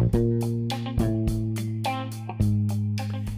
Bye.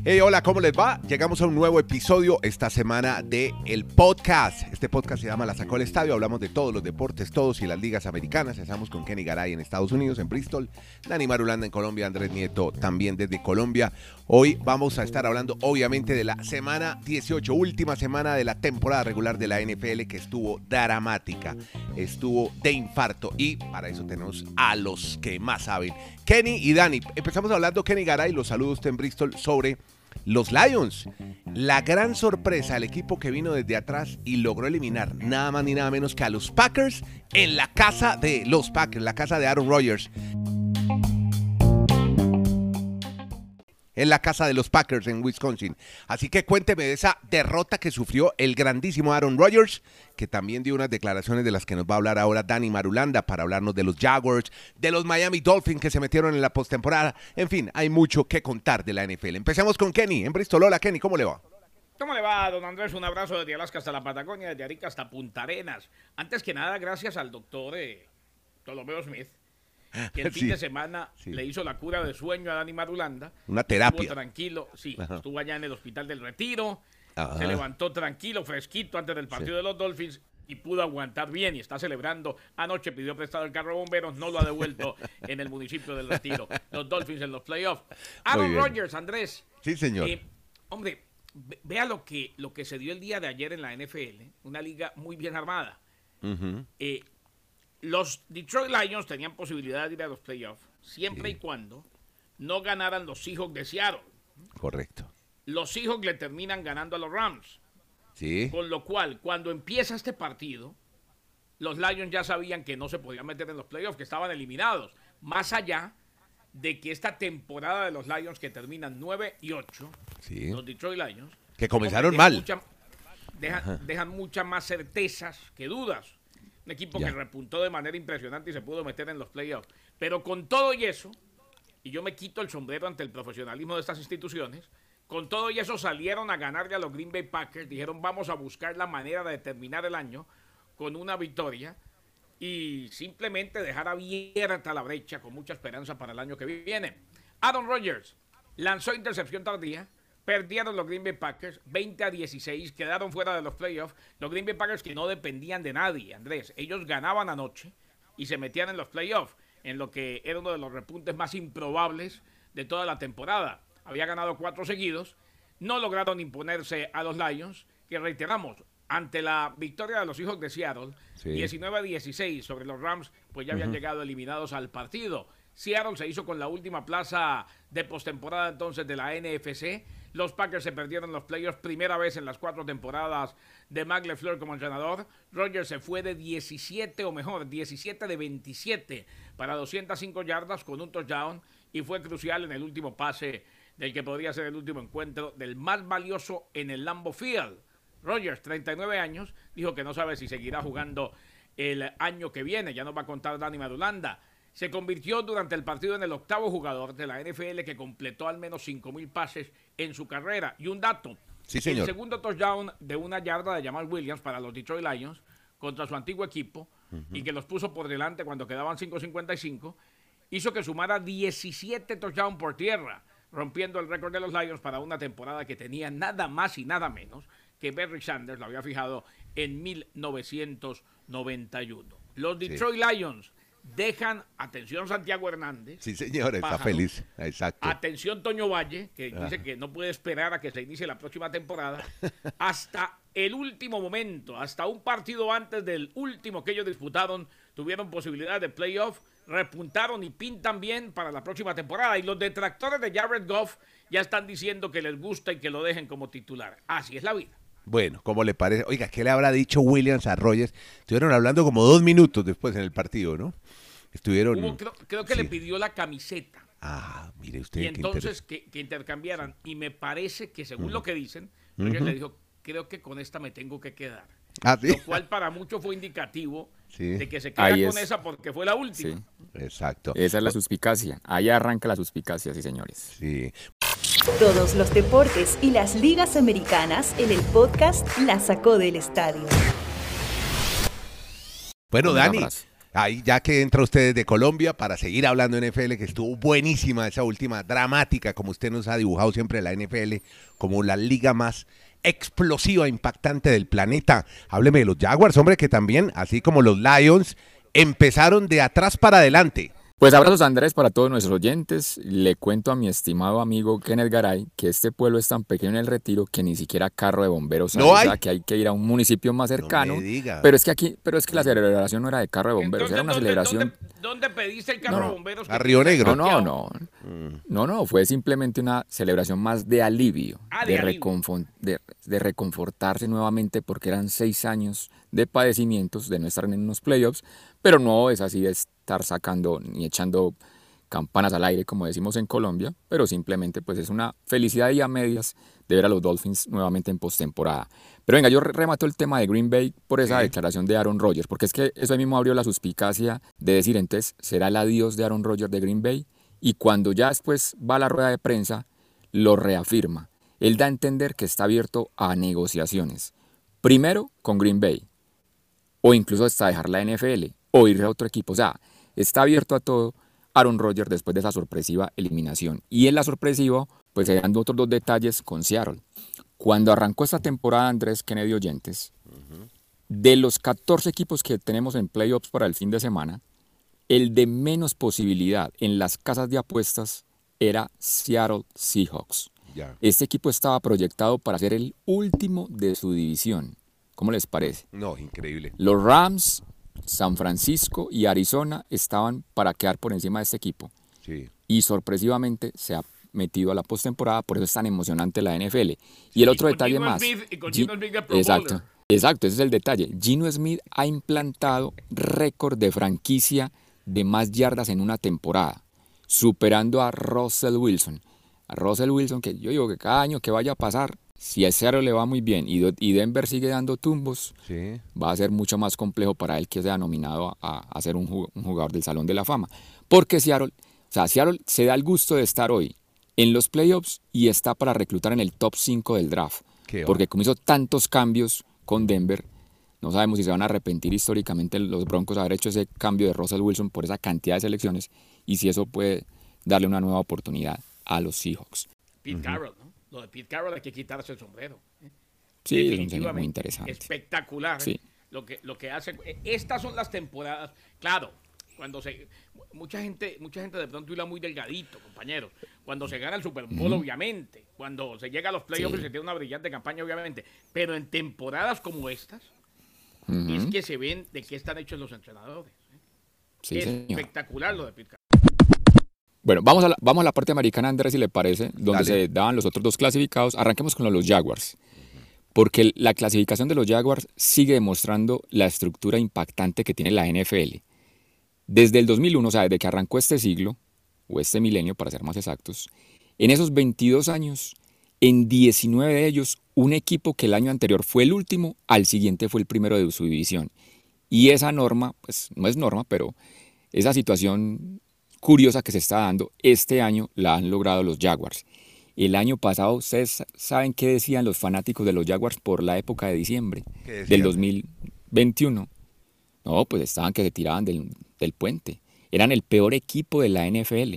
Hey, hola, ¿cómo les va? Llegamos a un nuevo episodio esta semana de el podcast. Este podcast se llama La Sacó el Estadio. Hablamos de todos los deportes, todos y las ligas americanas. Estamos con Kenny Garay en Estados Unidos, en Bristol, Dani Marulanda en Colombia, Andrés Nieto también desde Colombia. Hoy vamos a estar hablando, obviamente, de la semana 18, última semana de la temporada regular de la NFL que estuvo dramática, estuvo de infarto. Y para eso tenemos a los que más saben. Kenny y Dani. Empezamos hablando, Kenny Garay, los saludos en Bristol sobre los Lions, la gran sorpresa, el equipo que vino desde atrás y logró eliminar nada más ni nada menos que a los Packers en la casa de los Packers, la casa de Aaron Rodgers. En la casa de los Packers en Wisconsin. Así que cuénteme de esa derrota que sufrió el grandísimo Aaron Rodgers, que también dio unas declaraciones de las que nos va a hablar ahora Danny Marulanda para hablarnos de los Jaguars, de los Miami Dolphins que se metieron en la postemporada. En fin, hay mucho que contar de la NFL. Empecemos con Kenny en Bristol. Hola Kenny, ¿cómo le va? ¿Cómo le va, don Andrés? Un abrazo desde Alaska hasta la Patagonia, desde Arica hasta Punta Arenas. Antes que nada, gracias al doctor eh, Ptolomeo Smith, que el fin de semana le hizo la cura de sueño a Dani Marulanda. Una terapia. Estuvo tranquilo, sí, estuvo allá en el hospital del Retiro, se levantó tranquilo, fresquito antes del partido de los Dolphins y pudo aguantar bien y está celebrando. Anoche pidió prestado el carro de bomberos, no lo ha devuelto en el municipio del Retiro. Los Dolphins en los playoffs. Aaron Rodgers, Andrés. Sí, señor. Eh, hombre, vea lo que, lo que se dio el día de ayer en la NFL, una liga muy bien armada. eh, los Detroit Lions tenían posibilidad de ir a los playoffs siempre y cuando no ganaran los Seahawks de Seattle. Correcto. Los Seahawks le terminan ganando a los Rams. Sí. Con lo cual, cuando empieza este partido, los Lions ya sabían que no se podían meter en los playoffs, que estaban eliminados. Más allá de que esta temporada de los Lions que terminan 9 y 8, los Detroit Lions, que comenzaron mal. dejan muchas más certezas que dudas. Un equipo que repuntó de manera impresionante y se pudo meter en los playoffs. Pero con todo y eso, y yo me quito el sombrero ante el profesionalismo de estas instituciones, con todo y eso salieron a ganarle a los Green Bay Packers, dijeron vamos a buscar la manera de terminar el año con una victoria y simplemente dejar abierta la brecha con mucha esperanza para el año que viene. Aaron Rodgers lanzó intercepción tardía, Perdieron los Green Bay Packers 20 a 16, quedaron fuera de los playoffs. Los Green Bay Packers que no dependían de nadie, Andrés. Ellos ganaban anoche y se metían en los playoffs, en lo que era uno de los repuntes más improbables de toda la temporada. Había ganado cuatro seguidos, no lograron imponerse a los Lions, que reiteramos, ante la victoria de los hijos de Seattle, 19 a 16 sobre los Rams, pues ya habían llegado eliminados al partido. Seattle se hizo con la última plaza de postemporada entonces de la NFC los Packers se perdieron los playoffs primera vez en las cuatro temporadas de Mac LeFleur como entrenador. Rogers se fue de 17 o mejor, 17 de 27 para 205 yardas con un touchdown y fue crucial en el último pase del que podría ser el último encuentro del más valioso en el Lambo Field. Rogers, 39 años, dijo que no sabe si seguirá jugando el año que viene. Ya nos va a contar Dani Madulanda se convirtió durante el partido en el octavo jugador de la NFL que completó al menos 5.000 pases en su carrera. Y un dato, sí, el segundo touchdown de una yarda de Jamal Williams para los Detroit Lions contra su antiguo equipo y que los puso por delante cuando quedaban 5.55, hizo que sumara 17 touchdowns por tierra, rompiendo el récord de los Lions para una temporada que tenía nada más y nada menos que Berry Sanders lo había fijado en 1991. Los Detroit Lions dejan, atención Santiago Hernández. Sí, señor, está feliz. Exacto. Atención Toño Valle, que dice que no puede esperar a que se inicie la próxima temporada, hasta el último momento, hasta un partido antes del último que ellos disputaron, tuvieron posibilidad de playoff, repuntaron y pintan bien para la próxima temporada. Y los detractores de Jared Goff ya están diciendo que les gusta y que lo dejen como titular. Así es la vida. Bueno, ¿cómo le parece? Oiga, ¿qué le habrá dicho Williams a Rogers? Estuvieron hablando como dos minutos después en el partido, ¿no? Estuvieron. creo, que le pidió la camiseta. Ah, mire usted. Y entonces que, intercambiaran. Y me parece que, según lo que dicen, Rogers le dijo: Creo que con esta me tengo que quedar. Ah, lo cual para muchos fue indicativo de que se queda con esa porque fue la última. Exacto. Esa es la suspicacia. Ahí arranca la suspicacia, sí, señores. Sí. Todos los deportes y las ligas americanas en el podcast La Sacó del Estadio. Bueno, Dani, Ahí ya que entra usted de Colombia para seguir hablando de NFL, que estuvo buenísima esa última, dramática, como usted nos ha dibujado siempre la NFL, como la liga más explosiva, impactante del planeta. Hábleme de los Jaguars, hombre, que también, así como los Lions, empezaron de atrás para adelante. Pues abrazos Andrés para todos nuestros oyentes. Le cuento a mi estimado amigo Kenneth Garay que este pueblo es tan pequeño en el retiro que ni siquiera carro de bomberos No hay, o sea, que hay que ir a un municipio más cercano. me diga. pero es que aquí, pero es que la celebración no era de carro de bomberos, Entonces, era una ¿dónde- celebración. ¿dónde, dónde pediste el carro No, de bomberos? a Río Negro. No, no, no. No, no, fue simplemente una celebración más de alivio, Ah, de de, alivio. reconfon- de, de reconfortarse nuevamente porque eran seis años de padecimientos de no estar en unos playoffs, pero no es así de estar sacando ni echando campanas al aire como decimos en Colombia, pero simplemente pues es una felicidad y a medias de ver a los Dolphins nuevamente en postemporada. Pero venga, yo re- remato el tema de Green Bay por esa Sí. declaración de Aaron Rodgers, porque es que eso ahí mismo abrió la suspicacia de decir entonces, ¿será el adiós de Aaron Rodgers de Green Bay? Y cuando ya después va a la rueda de prensa, lo reafirma. Él da a entender que está abierto a negociaciones. Primero con Green Bay, o incluso hasta dejar la NFL, o ir a otro equipo. O sea, está abierto a todo Aaron Rodgers después de esa sorpresiva eliminación. Y en la sorpresiva, pues se dan otros dos detalles con Seattle. Cuando arrancó esta temporada, Andrés Kennedy Oyentes, de los 14 equipos que tenemos en playoffs para el fin de semana, el de menos posibilidad en las casas de apuestas era Seattle Seahawks. Este equipo estaba proyectado para ser el último de su división. ¿Cómo les parece? No, increíble. Los Rams, San Francisco y Arizona estaban para quedar por encima de este equipo. Sí. Y sorpresivamente se ha metido a la postemporada, por eso es tan emocionante la NFL. Y el otro con detalle Gino más. Smith- y Gino Smith exacto, Bowler. exacto, ese es el detalle. Gino Smith ha implantado récord de franquicia de más yardas en una temporada, superando a Russell Wilson. A Russell Wilson, que yo digo que cada año que vaya a pasar, si a Seattle le va muy bien y, y Denver sigue dando tumbos, Sí. va a ser mucho más complejo para él que sea nominado a, a ser un, ju- un jugador del Salón de la Fama. Porque Seattle, o sea, Seattle se da el gusto de estar hoy en los playoffs y está para reclutar en el top 5 del draft. Qué Porque como hizo tantos cambios con Denver, no sabemos si se van a arrepentir históricamente los Broncos de haber hecho ese cambio de Russell Wilson por esa cantidad de selecciones y si eso puede darle una nueva oportunidad a los Seahawks. Pete Carroll, ¿no? Lo de Pete Carroll hay que quitarse el sombrero. ¿eh? Sí, es un señor muy Definitivamente. interesante. Espectacular. ¿eh? Sí. Lo, que, lo que hace. eh, Estas son las temporadas. Claro, cuando se. Mucha gente, mucha gente de pronto hila muy delgadito, compañero. Cuando se gana el Super Bowl, obviamente. Cuando se llega a los playoffs Sí. y se tiene una brillante campaña, obviamente. Pero en temporadas como estas, es que se ven de qué están hechos los entrenadores. ¿eh? Sí, es espectacular lo de Pete. Bueno, vamos a la, vamos a la parte americana, Andrés, si le parece, donde Dale. se daban los otros dos clasificados. Arranquemos con los Jaguars. Porque la clasificación de los Jaguars sigue demostrando la estructura impactante que tiene la NFL. Desde el 2001, o sea, desde que arrancó este siglo, o este milenio para ser más exactos, en esos 22 años, en 19 de ellos, un equipo que el año anterior fue el último, al siguiente fue el primero de su división. Y esa norma, pues no es norma, pero esa situación curiosa que se está dando, este año la han logrado los Jaguars. El año pasado, ustedes saben qué decían los fanáticos de los Jaguars por la época de diciembre del 2021. No, pues estaban que se tiraban del, del puente. Eran el peor equipo de la NFL.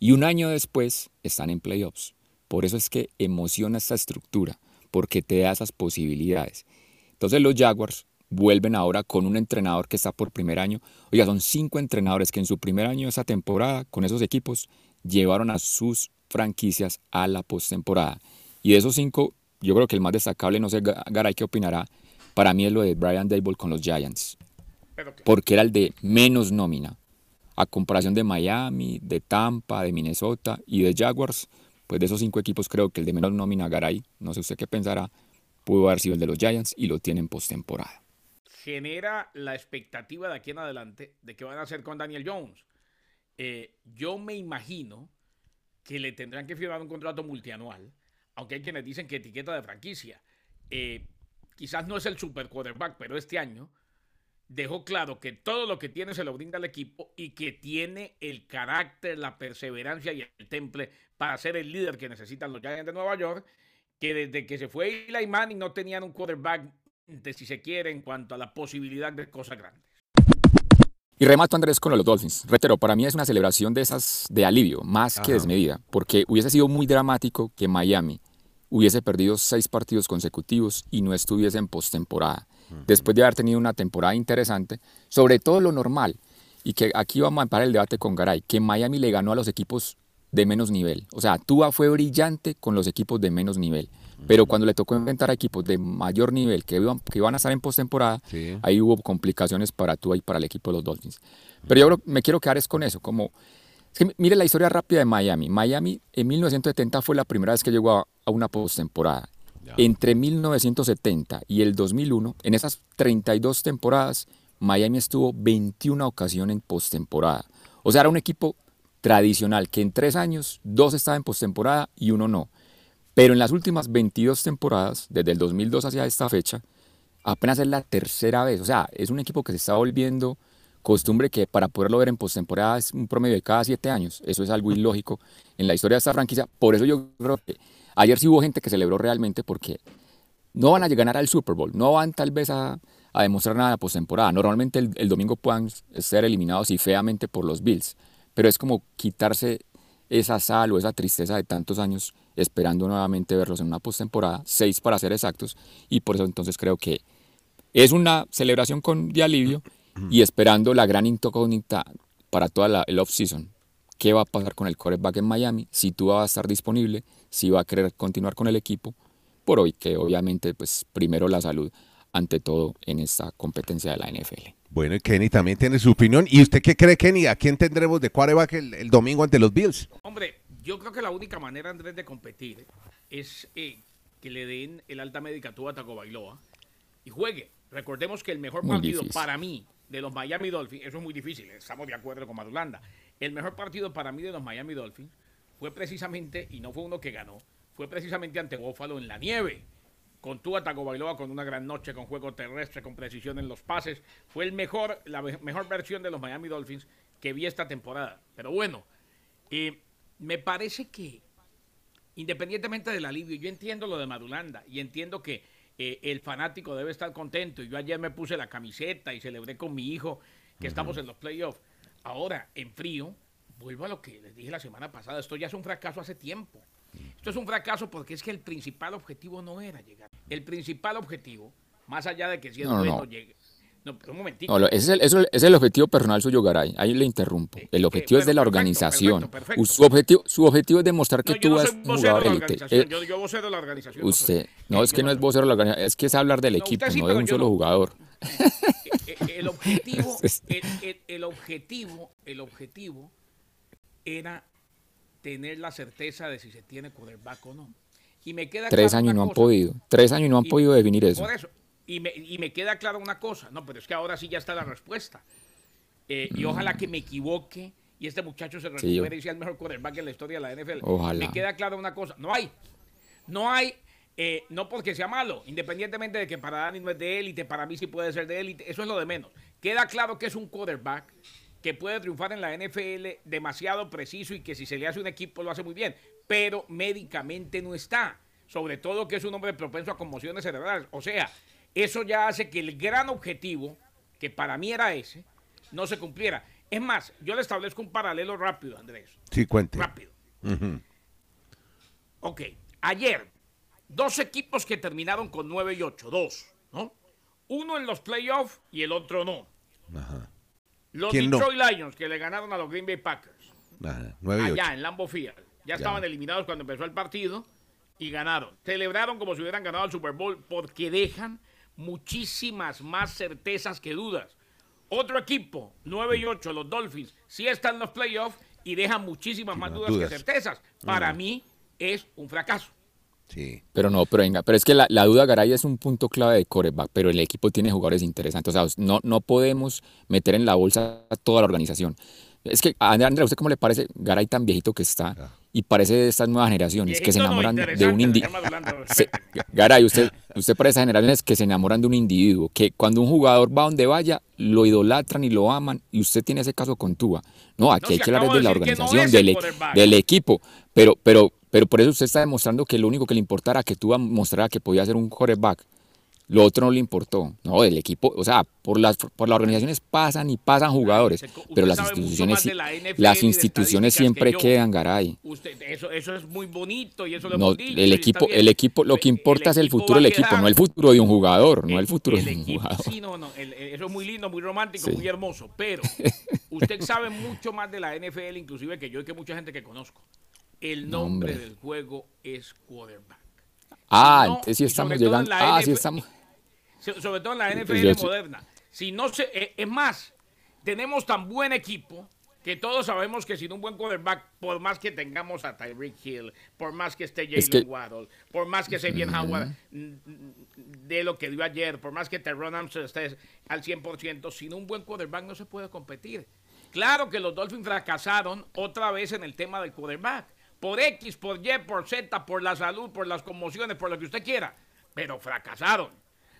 Y un año después están en playoffs. Por eso es que emociona esta estructura, porque te da esas posibilidades. Entonces los Jaguars vuelven ahora con un entrenador que está por primer año. Oiga, son cinco entrenadores que en su primer año de esa temporada, con esos equipos, llevaron a sus franquicias a la postemporada. Y de esos cinco, yo creo que el más destacable, no sé, Ga- Garay, ¿qué opinará? Para mí es lo de Brian Dable con los Giants, porque era el de menos nómina. A comparación de Miami, de Tampa, de Minnesota y de Jaguars, pues de esos cinco equipos creo que el de menos nómina, Garay, no sé usted qué pensará, pudo haber sido el de los Giants y lo tienen postemporada. Genera la expectativa de aquí en adelante de qué van a hacer con Daniel Jones. Eh, yo me imagino que le tendrán que firmar un contrato multianual, aunque hay quienes dicen que etiqueta de franquicia. Eh, quizás no es el super quarterback, pero este año dejó claro que todo lo que tiene se lo brinda al equipo y que tiene el carácter, la perseverancia y el temple para ser el líder que necesitan los Giants de Nueva York, que desde que se fue Eli Manning no tenían un quarterback, si se quiere, en cuanto a la posibilidad de cosas grandes. Y remato Andrés con los Dolphins. Reitero, para mí es una celebración de esas de alivio, más que desmedida, porque hubiese sido muy dramático que Miami hubiese perdido seis partidos consecutivos y no estuviese en postemporada. Después de haber tenido una temporada interesante, sobre todo lo normal, y que aquí vamos a empezar el debate con Garay, que Miami le ganó a los equipos de menos nivel. O sea, Tua fue brillante con los equipos de menos nivel. Pero cuando le tocó enfrentar a equipos de mayor nivel que iban, que iban a estar en postemporada, ahí hubo complicaciones para Tua y para el equipo de los Dolphins. Pero yo me quiero quedar es con eso, como mire la historia rápida de Miami. Miami en 1970 fue la primera vez que llegó a, a una postemporada. Entre 1970 y el 2001, en esas 32 temporadas, Miami estuvo 21 ocasiones en postemporada. O sea, era un equipo tradicional que en tres años, dos estaban en postemporada y uno no. Pero en las últimas 22 temporadas, desde el 2002 hacia esta fecha, apenas es la tercera vez. O sea, es un equipo que se está volviendo costumbre que para poderlo ver en postemporada es un promedio de cada siete años. Eso es algo ilógico en la historia de esta franquicia. Por eso yo creo que Ayer sí hubo gente que celebró realmente porque no van a ganar al Super Bowl, no van tal vez a, demostrar nada de postemporada. Normalmente el, domingo puedan ser eliminados y feamente por los Bills, pero es como quitarse esa sal o esa tristeza de tantos años esperando nuevamente verlos en una postemporada, seis para ser exactos, y por eso entonces creo que es una celebración con, de alivio y esperando la gran incógnita para toda la, el off-season. ¿Qué va a pasar con el quarterback en Miami? Si tú vas a estar disponible, si va a querer continuar con el equipo, por hoy que obviamente pues primero la salud ante todo en esta competencia de la NFL. Bueno, y Kenny también tiene su opinión. ¿Y usted qué cree, Kenny? ¿A quién tendremos de quarterback el, el domingo ante los Bills? Yo creo que la única manera, Andrés, de competir es eh, que le den el alta médica a Taco Bailoa y juegue. Recordemos que el mejor partido para mí de los Miami Dolphins, eso es muy difícil, estamos de acuerdo con Madulanda. El mejor partido para mí de los Miami Dolphins fue precisamente, y no fue uno que ganó, fue precisamente ante Bófalo en la nieve. Con Tua Tagovailoa con una gran noche, con juego terrestre, con precisión en los pases. Fue el mejor, la mejor versión de los Miami Dolphins que vi esta temporada. Pero bueno, eh, me parece que, independientemente del alivio, yo entiendo lo de Madulanda y entiendo que eh, el fanático debe estar contento. Yo ayer me puse la camiseta y celebré con mi hijo que estamos en los playoffs. Ahora, en frío, vuelvo a lo que les dije la semana pasada, esto ya es un fracaso hace tiempo. Esto es un fracaso porque es que el principal objetivo no era llegar. El principal objetivo, más allá de que si es no, bueno llegue. No, un momentito. No, ese, es el, es el, objetivo personal suyo, Garay. Ahí le interrumpo. El objetivo es de la organización. Su, objetivo, su objetivo es demostrar que tú eres un jugador élite. Eh, yo, yo vocero de la organización. Usted, no, es que no es vocero de la organización, es que es hablar del equipo, no de un solo jugador. Eh, eh, el objetivo, el objetivo, el objetivo era tener la certeza de si se tiene quarterback o no. Y me queda Tres años no han podido. Tres años no han podido definir eso. Por eso. Y me, y me queda claro una cosa. No, pero es que ahora sí ya está la respuesta. Eh, y ojalá que me equivoque y este muchacho se recupere y sea el mejor quarterback en la historia de la NFL. Ojalá. Me queda claro una cosa. No hay. No hay. Eh, no porque sea malo, independientemente de que para Dani no es de élite, para mí sí puede ser de élite, eso es lo de menos. Queda claro que es un quarterback que puede triunfar en la NFL demasiado preciso y que si se le hace un equipo lo hace muy bien, pero médicamente no está. Sobre todo que es un hombre propenso a conmociones cerebrales. O sea, eso ya hace que el gran objetivo, que para mí era ese, no se cumpliera. Es más, yo le establezco un paralelo rápido, Andrés. Sí, cuente. Rápido. Ok, ayer, dos equipos que terminaron con 9 y 8, dos, ¿no? Uno en los playoffs y el otro no. Ajá. Los Detroit Lions que le ganaron a los Green Bay Packers. allá en Lambeau Field. Ya, estaban eliminados cuando empezó el partido y ganaron. Celebraron como si hubieran ganado el Super Bowl porque dejan muchísimas más certezas que dudas. Otro equipo, 9 y 8, los Dolphins, sí están en los playoffs y dejan muchísimas más dudas, que certezas. Para mí es un fracaso. Sí. Pero no, pero venga, pero es que la, duda Garay es un punto clave de coreback, pero el equipo tiene jugadores interesantes. O sea, no, no podemos meter en la bolsa a toda la organización. Es que, Andrea, ¿a usted cómo le parece Garay tan viejito que está? Y parece de estas nuevas generaciones que se enamoran de un individuo. Garay, usted, usted para esas generaciones que se enamoran de un individuo, que cuando un jugador va donde vaya, lo idolatran y lo aman, y usted tiene ese caso con Tuba. No, aquí hay que hablar de la organización, del, e-, del, equipo. Pero, pero pero por eso usted está demostrando que lo único que le importara que tú mostrara que podía ser un quarterback Lo otro no le importó. No, el equipo, o sea, por las, por las organizaciones pasan y pasan jugadores, Usted pero las instituciones, la las instituciones siempre que quedan, Garay. Usted, eso, eso es muy bonito y eso lo No, hemos dicho. y el equipo, el equipo, lo que El- importa es el futuro del equipo, no el futuro de un jugador, no el futuro el de un equipo- jugador. Sí, no, no, eso es muy lindo, muy romántico, Sí. muy hermoso, pero usted sabe mucho más de la NFL inclusive que yo y que mucha gente que conozco. El No, nombre hombre. del juego es quarterback. Ah, no, entonces sí estamos llegando. Ah, sí estamos. So- sobre todo en la NFL yo moderna. Si no se, eh, es más, tenemos tan buen equipo que todos sabemos que sin un buen quarterback, por más que tengamos a Tyreek Hill, por más que esté Jalen Es que- Waddle, por más que Xavier Howard mm, de lo que dio ayer, por más que Terron Armstead esté al 100%, sin un buen quarterback no se puede competir. Claro que los Dolphins fracasaron otra vez en el tema del quarterback. Por X, por Y, por Z, por la salud, por las conmociones, por lo que usted quiera. Pero fracasaron.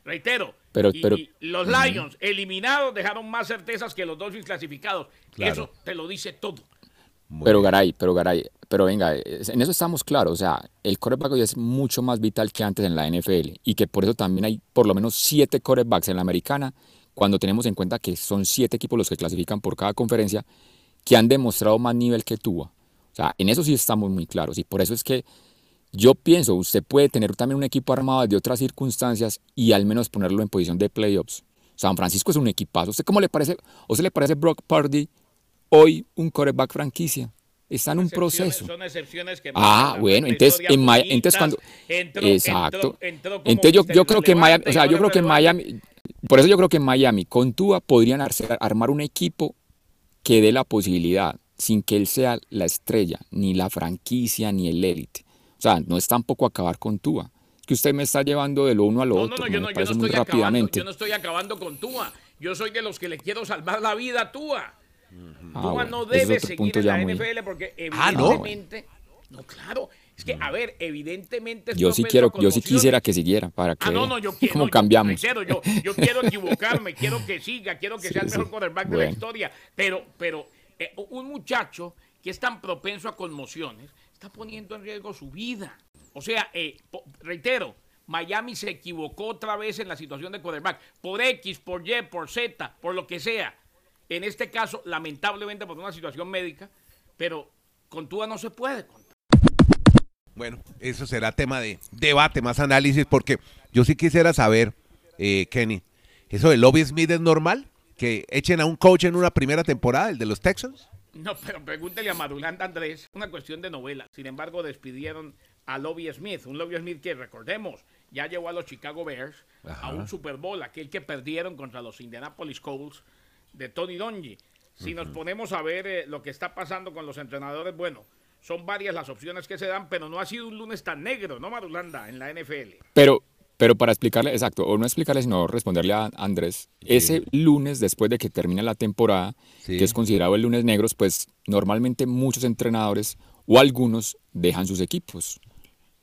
Reitero, Pero- y- pero- y los Lions eliminados dejaron más certezas que los Dolphins clasificados. Claro. Eso te lo dice todo. Muy Pero bien. Garay, pero Garay, pero venga, en eso estamos claros. O sea, el quarterback hoy es mucho más vital que antes en la NFL y que por eso también hay por lo menos siete quarterbacks en la americana, cuando tenemos en cuenta que son siete equipos los que clasifican por cada conferencia, que han demostrado más nivel que Tua. O sea, en eso sí estamos muy claros y por eso es que yo pienso, usted puede tener también un equipo armado de otras circunstancias y al menos ponerlo en posición de playoffs. San Francisco es un equipazo. ¿Usted cómo le parece? ¿O se le parece Brock Purdy hoy un quarterback franquicia? Está en un proceso. Son excepciones que Ah, bueno, entonces en Miami, bonitas. entonces cuando Entró- exacto, entró- entró como entonces yo, yo creo que en Miami, o sea, yo creo que en. Miami, por eso yo creo que en Miami con Tua podrían armar un equipo que dé la posibilidad, sin que él sea la estrella, ni la franquicia, ni el élite. O sea, no es tampoco acabar con Tua. Es que usted me está llevando de lo uno a lo No, no, otro, no, me yo no, yo no parece muy estoy acabando, rápidamente. yo no estoy acabando con Tua. Yo soy de los que le quiero salvar la vida a Tua. Ah, Tua bueno, no debe seguir en la muy- NFL porque Ah, ¿no? evidentemente... no, claro. Es que, a ver, evidentemente... Yo sí quiero, yo sí quisiera que siguiera para que Ah, no, no, yo quiero. cómo no, yo- cambiamos. yo, yo quiero equivocarme, quiero que siga, quiero que Sí, sea el mejor quarterback de la Bueno. historia. Pero, pero eh, un muchacho que es tan propenso a conmociones está poniendo en riesgo su vida. O sea, eh, reitero, Miami se equivocó otra vez en la situación de quarterback. Por X, por Y, por Z, por lo que sea. En este caso, lamentablemente por una situación médica, pero con Tua no se puede. Bueno, eso será tema de debate, más análisis, porque yo sí quisiera saber, eh, Kenny, ¿eso de Lobby Smith es normal? ¿Que echen a un coach en una primera temporada, el de los Texans? No, pero pregúntele a Madulanda Andrés, una cuestión de novela. Sin embargo, despidieron a Lobby Smith, un Lobby Smith que recordemos, ya llevó a los Chicago Bears Ajá. a un Super Bowl, aquel que perdieron contra los Indianapolis Colts de Tony Dungy. Si nos ponemos a ver eh, lo que está pasando con los entrenadores, bueno, son varias las opciones que se dan, pero no ha sido un lunes tan negro, ¿no, Madulanda, en la NFL? Pero, pero para explicarle, exacto, o no explicarle, sino responderle a Andrés, ese lunes después de que termina la temporada, Sí. que es considerado el lunes negros, pues normalmente muchos entrenadores o algunos dejan sus equipos.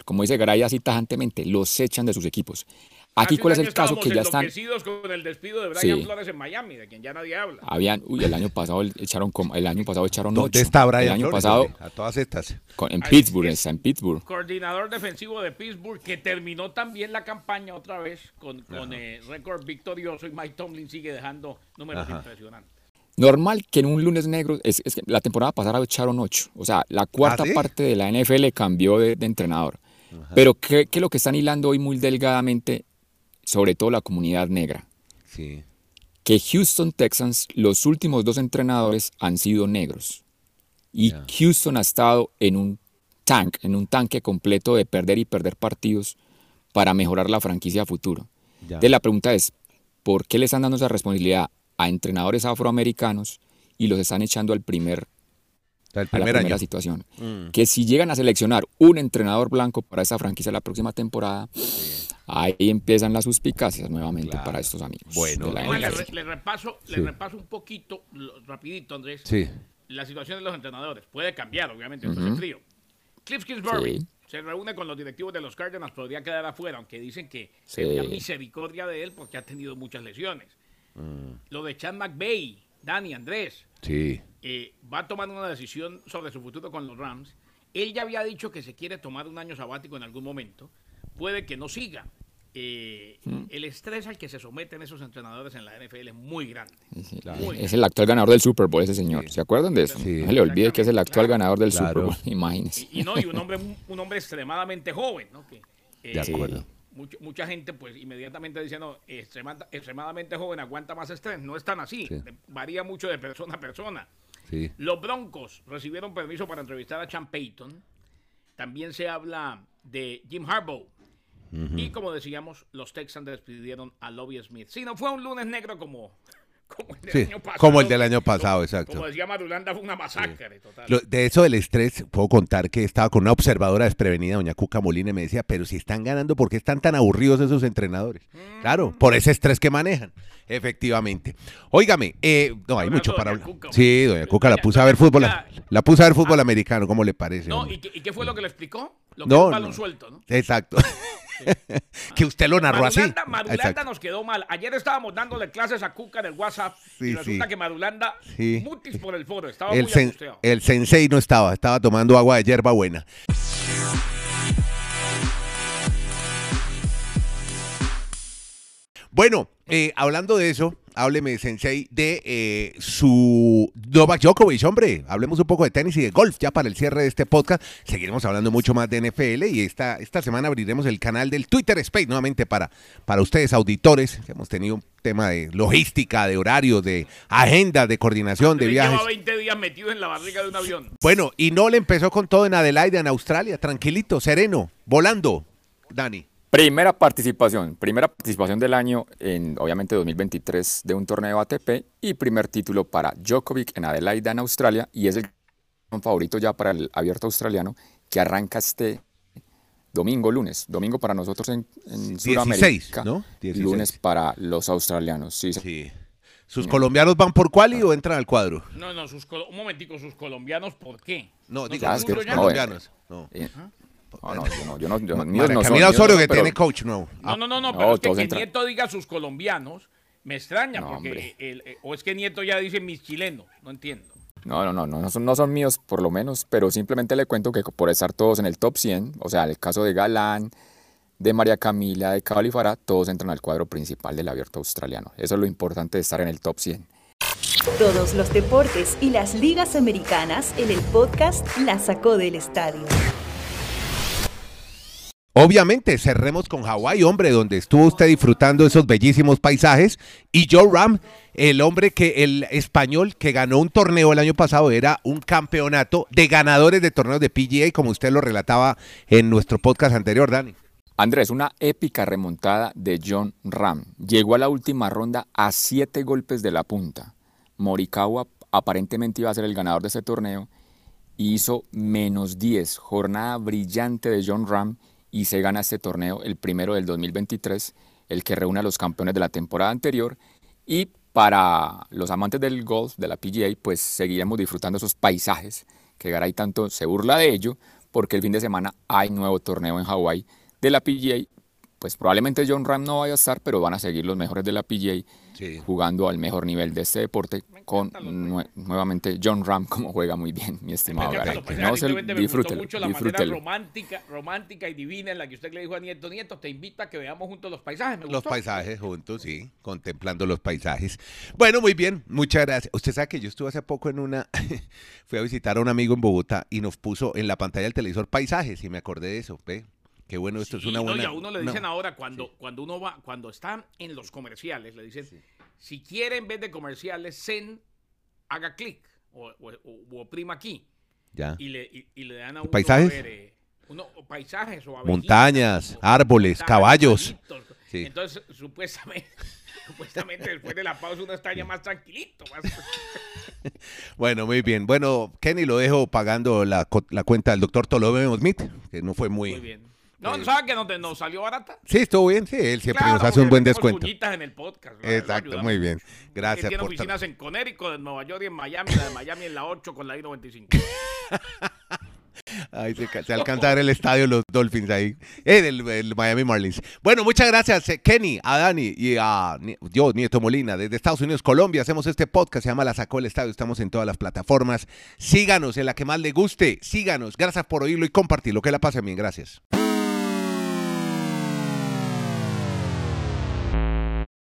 Como dice Garay así tajantemente, los echan de sus equipos. Aquí, Hace ¿cuál un es el caso? Que ya están, con el despido de Brian Sí. Flores en Miami, de quien ya nadie habla. habían, uy, el año pasado el- echaron, como- el año pasado echaron ¿Dónde ocho. está Brian El año Flores, pasado? A todas estas. con- en Ahí Pittsburgh, es. está en Pittsburgh. coordinador defensivo de Pittsburgh, que terminó también la campaña otra vez con, con eh, récord victorioso y Mike Tomlin sigue dejando números Ajá. impresionantes. Normal que en un lunes negro, es, es que la temporada pasada echaron ocho. O sea, la cuarta ¿Ah, sí? parte de la NFL cambió de, de entrenador. Pero ¿qué, qué es lo que están hilando hoy muy delgadamente, sobre todo la comunidad negra? Sí. Que Houston Texans, los últimos dos entrenadores han sido negros. Y. Houston ha estado en un tank, en un tanque completo de perder y perder partidos para mejorar la franquicia a futuro. Ya. Entonces la pregunta es, ¿por qué le están dando esa responsabilidad a entrenadores afroamericanos y los están echando al primer, El a la primer primera año. situación? Mm. Que si llegan a seleccionar un entrenador blanco para esa franquicia la próxima temporada, ahí empiezan las suspicacias nuevamente Claro. para estos amigos. Bueno, Oiga, le, le repaso, le repaso un poquito, lo- rapidito, Andrés, Sí. la situación de los entrenadores. Puede cambiar, obviamente, esto hace frío. Cliff Kingsbury Sí. se reúne con los directivos de los Cardinals, podría quedar afuera, aunque dicen que Sí. sería misericordia de él porque ha tenido muchas lesiones. Lo de Chad McVay, Dani, Andrés, Sí. eh, va a tomar una decisión sobre su futuro con los Rams. Él ya había dicho que se quiere tomar un año sabático en algún momento. Puede que no siga. eh, Mm. el estrés al que se someten esos entrenadores en la NFL es muy grande. Sí, Claro. Muy Es el actual ganador del Super Bowl ese señor. ¿Se acuerdan de eso? Sí. No se le olvide que es el actual Claro. ganador del Claro. Super Bowl. Imagínense. Y, y no, y un hombre, un hombre extremadamente joven, ¿no? Que, eh, De acuerdo. mucho- mucha gente, pues, inmediatamente dice, no, extrema- extremadamente joven aguanta más estrés. No es tan así. Varía mucho de persona a persona. Sí. Los Broncos recibieron permiso para entrevistar a Chan Payton. También se habla de Jim Harbaugh. Y como decíamos, los Texans despidieron a Lobby Smith. Sí, no fue un lunes negro como, como el del Sí, año pasado. como el del año pasado, exacto. Como decía Madulanda, fue una masacre total. Lo- de eso del estrés, puedo contar que estaba con una observadora desprevenida, doña Cuca Molina, y me decía, pero si están ganando, ¿por qué están tan aburridos esos entrenadores? Claro, por ese estrés que manejan, efectivamente. Óigame, eh, no, hay mucho para hablar. Cuca. Sí, doña Cuca la puse a ver fútbol, Cuca- la puse a ver fútbol americano, ¿cómo le parece? No? ¿y qué, y qué fue lo que le explicó? Lo que No, es un balón no. suelto, ¿no? Exacto. que usted lo narró así. Madulanda, Madulanda Exacto. nos quedó mal. Ayer estábamos dándole clases a Cuca del WhatsApp Sí, y resulta sí. que Madulanda, Sí. mutis por el foro, estaba El, muy sen- el sensei no estaba, estaba tomando agua de hierba buena. Bueno, eh, hablando de eso, hábleme, Sensei, de eh, su Novak Djokovic, hombre. Hablemos un poco de tenis y de golf ya para el cierre de este podcast. Seguiremos hablando mucho más de NFL y esta, esta semana abriremos el canal del Twitter Space nuevamente para, para ustedes, auditores. que Hemos tenido un tema de logística, de horario, de agenda, de coordinación, de viajes. Lleva 20 días metido en la barriga de un avión. Bueno, y no le empezó con todo en Adelaide, en Australia, tranquilito, sereno, volando, Dani. Primera participación, primera participación del año en obviamente 2023 de un torneo ATP y primer título para Djokovic en Adelaida en Australia y es el favorito ya para el abierto australiano que arranca este domingo, lunes, domingo para nosotros en, en 16, Sudamérica, ¿no? 16. lunes para los australianos. Sí, Sí. ¿Sus colombianos van por cuál o entran al cuadro? No, no, sus, un momentico, sus colombianos, ¿por qué? No, ¿No diga, son es que- suyos ya? no, colombianos. No. Eh, no, no, yo no, yo no, yo no, míos María no son, Camila Osorio que pero- tiene coach nuevo. No, no, no, no, No, pero es que, que. Nieto diga sus colombianos me extraña, No, porque el- eh, o es que Nieto ya dice mis chilenos, no entiendo. No, no, no, no, no son, no son míos por lo menos, pero simplemente le cuento que por estar todos en el top 100, o sea, el caso de Galán, de María Camila, de Cabal y Farah, todos entran al cuadro principal del abierto australiano. Eso es lo importante de estar en el top 100. Todos los deportes y las ligas americanas en el podcast La Sacó del Estadio. Obviamente, cerremos con Hawái, hombre, donde estuvo usted disfrutando esos bellísimos paisajes. Y Joe Ram, el hombre que, el español que ganó un torneo el año pasado, era un campeonato de ganadores de torneos de PGA, como usted lo relataba en nuestro podcast anterior, Dani. Andrés, una épica remontada de John Ram. Llegó a la última ronda a siete golpes de la punta. Morikawa aparentemente iba a ser el ganador de ese torneo hizo menos 10. Jornada brillante de John Ram y se gana este torneo, el primero del 2023, el que reúne a los campeones de la temporada anterior. Y para los amantes del golf, de la PGA, pues seguiremos disfrutando esos paisajes que Garay tanto se burla de ello, porque el fin de semana hay nuevo torneo en Hawái de la PGA. Pues probablemente John Ram no vaya a estar, pero van a seguir los mejores de la PGA Sí. jugando al mejor nivel de este deporte con nue- nuevamente John Ram como juega muy bien, mi estimado Garay. Que no se disfrútelo, mucho la manera romántica, romántica y divina en la que usted le dijo a Nieto, Nieto, te invito a que veamos juntos los paisajes. Me Los gustó. paisajes juntos, sí, contemplando los paisajes. Bueno, muy bien, muchas gracias. Usted sabe que yo estuve hace poco en una, fui a visitar a un amigo en Bogotá y nos puso en la pantalla del televisor paisajes y me acordé de eso, ve. Qué bueno, esto es una no, buena. y a uno le no. dicen ahora cuando, cuando uno va, cuando están en los comerciales, le dicen, si quiere en vez de comerciales, Zen, haga clic o, o- o- o oprima aquí. Ya. Y le, y, y le dan a uno ¿Paisajes? a ver, eh, uno- o paisajes o abejitas, Montañas, o- árboles, montañas, caballos. Entonces, supuestamente, supuestamente después de la pausa uno está ya más tranquilito. más- Bueno, muy bien. Bueno, Kenny lo dejo pagando la, co- la cuenta del doctor Ptolomeo Smith, que no fue muy... Muy bien. No, Sí. ¿sabe que nos, nos salió barata? Sí, estuvo bien, sí, él siempre Claro, nos hace un buen descuento. en el podcast. Exacto, muy bien. Gracias Él tiene por... oficinas en Connecticut, en Nueva York y en Miami, la de Miami en la 8 con la I-95. Ahí se, ca- se alcanza a ver el estadio los Dolphins ahí. Eh, del, del Miami Marlins. Bueno, muchas gracias, eh, Kenny, a Dani y a yo, Nieto Molina, desde Estados Unidos, Colombia. Hacemos este podcast, se llama La Sacó el Estadio. Estamos en todas las plataformas. Síganos en la que más le guste. Síganos. Gracias por oírlo y compartirlo. Que la pasen bien. Gracias.